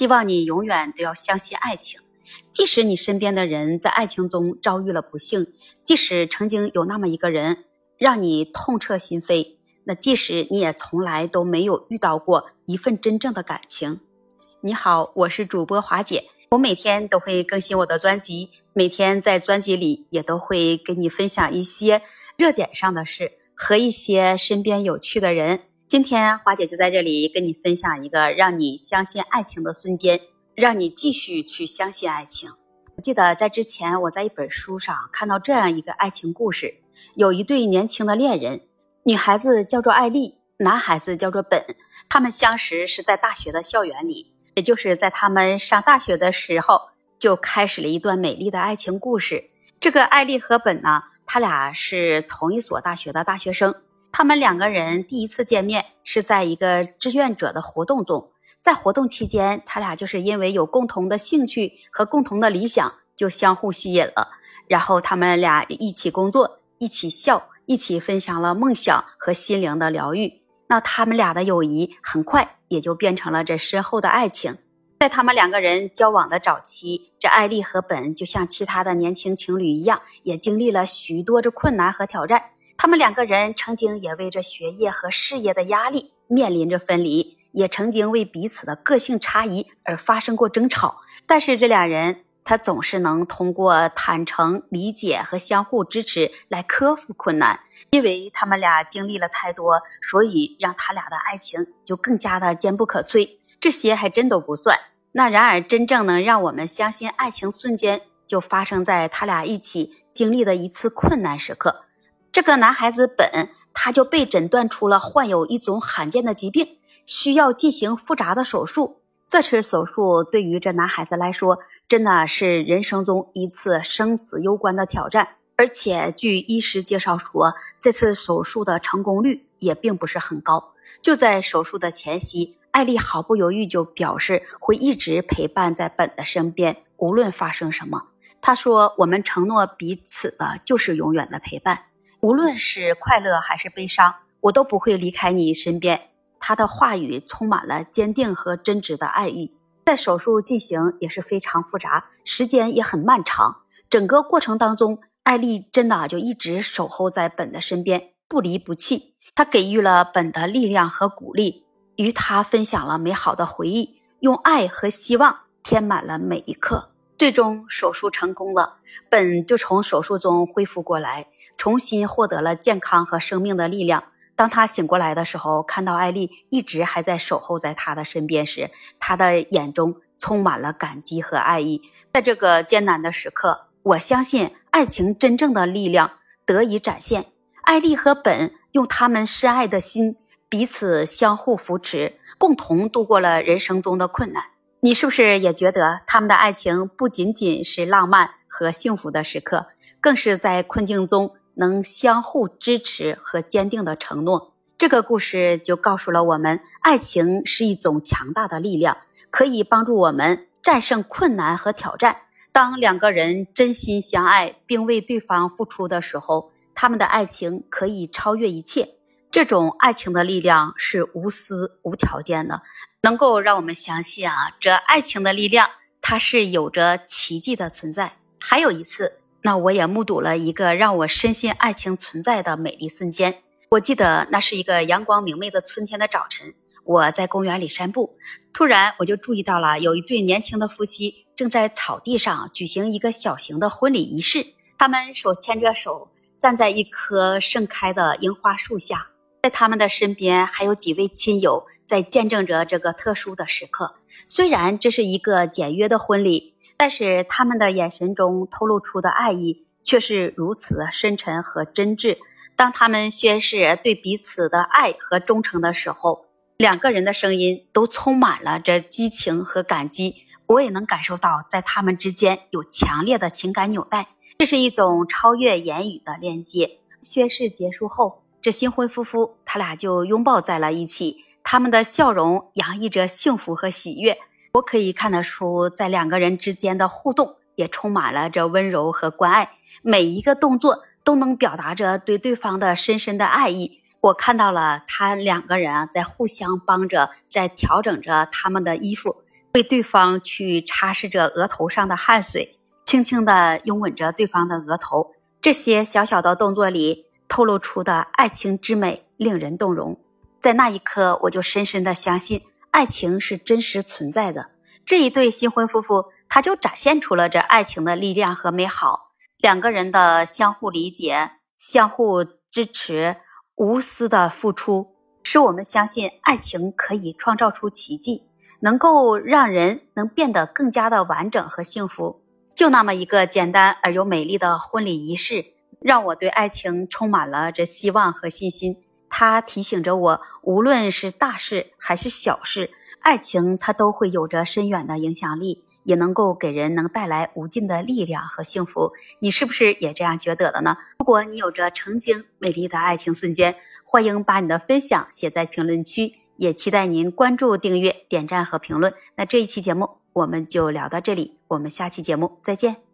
希望你永远都要相信爱情，即使你身边的人在爱情中遭遇了不幸，即使曾经有那么一个人让你痛彻心扉，那即使你也从来都没有遇到过一份真正的感情。你好，我是主播华姐，我每天都会更新我的专辑，每天在专辑里也都会给你分享一些热点上的事和一些身边有趣的人。今天华姐就在这里跟你分享一个让你相信爱情的瞬间，让你继续去相信爱情。我记得在之前我在一本书上看到这样一个爱情故事，有一对年轻的恋人，女孩子叫做艾丽，男孩子叫做本。他们相识是在大学的校园里，也就是在他们上大学的时候就开始了一段美丽的爱情故事。这个艾丽和本呢，他俩是同一所大学的大学生。他们两个人第一次见面是在一个志愿者的活动中，在活动期间，他俩就是因为有共同的兴趣和共同的理想，就相互吸引了。然后他们俩一起工作，一起笑，一起分享了梦想和心灵的疗愈。那他们俩的友谊很快也就变成了这深厚的爱情。在他们两个人交往的早期，这艾丽和本就像其他的年轻情侣一样，也经历了许多的困难和挑战。他们两个人曾经也为着学业和事业的压力面临着分离，也曾经为彼此的个性差异而发生过争吵。但是这俩人他总是能通过坦诚、理解和相互支持来克服困难。因为他们俩经历了太多，所以让他俩的爱情就更加的坚不可摧。这些还真都不算。那然而真正能让我们相信爱情瞬间，就发生在他俩一起经历的一次困难时刻。这个男孩子本，他就被诊断出了患有一种罕见的疾病，需要进行复杂的手术。这次手术对于这男孩子来说，真的是人生中一次生死攸关的挑战。而且据医师介绍说，这次手术的成功率也并不是很高。就在手术的前夕，艾丽毫不犹豫就表示会一直陪伴在本的身边，无论发生什么。他说：“我们承诺彼此的就是永远的陪伴。”无论是快乐还是悲伤，我都不会离开你身边。他的话语充满了坚定和真挚的爱意。在手术进行也是非常复杂，时间也很漫长。整个过程当中，艾丽真的就一直守候在本的身边，不离不弃。她给予了本的力量和鼓励，与他分享了美好的回忆，用爱和希望填满了每一刻。最终手术成功了，本就从手术中恢复过来。重新获得了健康和生命的力量。当他醒过来的时候，看到艾丽一直还在守候在他的身边时，他的眼中充满了感激和爱意。在这个艰难的时刻，我相信爱情真正的力量得以展现。艾丽和本用他们深爱的心，彼此相互扶持，共同度过了人生中的困难。你是不是也觉得他们的爱情不仅仅是浪漫和幸福的时刻，更是在困境中？能相互支持和坚定的承诺，这个故事就告诉了我们，爱情是一种强大的力量，可以帮助我们战胜困难和挑战。当两个人真心相爱并为对方付出的时候，他们的爱情可以超越一切。这种爱情的力量是无私、无条件的，能够让我们相信啊，这爱情的力量它是有着奇迹的存在。还有一次。那我也目睹了一个让我深信爱情存在的美丽瞬间。我记得那是一个阳光明媚的春天的早晨，我在公园里散步，突然我就注意到了有一对年轻的夫妻正在草地上举行一个小型的婚礼仪式。他们手牵着手，站在一棵盛开的樱花树下，在他们的身边还有几位亲友在见证着这个特殊的时刻。虽然这是一个简约的婚礼。但是他们的眼神中透露出的爱意却是如此深沉和真挚。当他们宣誓对彼此的爱和忠诚的时候，两个人的声音都充满了这激情和感激。我也能感受到，在他们之间有强烈的情感纽带，这是一种超越言语的链接。宣誓结束后，这新婚夫妇他俩就拥抱在了一起，他们的笑容洋溢着幸福和喜悦。我可以看得出，在两个人之间的互动也充满了这温柔和关爱，每一个动作都能表达着对对方的深深的爱意。我看到了他两个人啊，在互相帮着，在调整着他们的衣服，为对方去擦拭着额头上的汗水，轻轻地拥吻着对方的额头。这些小小的动作里透露出的爱情之美，令人动容。在那一刻，我就深深的相信，爱情是真实存在的。这一对新婚夫妇，他就展现出了这爱情的力量和美好。两个人的相互理解、相互支持、无私的付出，使我们相信爱情可以创造出奇迹，能够让人能变得更加的完整和幸福。就那么一个简单而又美丽的婚礼仪式，让我对爱情充满了这希望和信心。它提醒着我，无论是大事还是小事，爱情它都会有着深远的影响力，也能够给人能带来无尽的力量和幸福。你是不是也这样觉得的呢？如果你有着曾经美丽的爱情瞬间，欢迎把你的分享写在评论区，也期待您关注、订阅、点赞和评论。那这一期节目。我们就聊到这里，我们下期节目再见。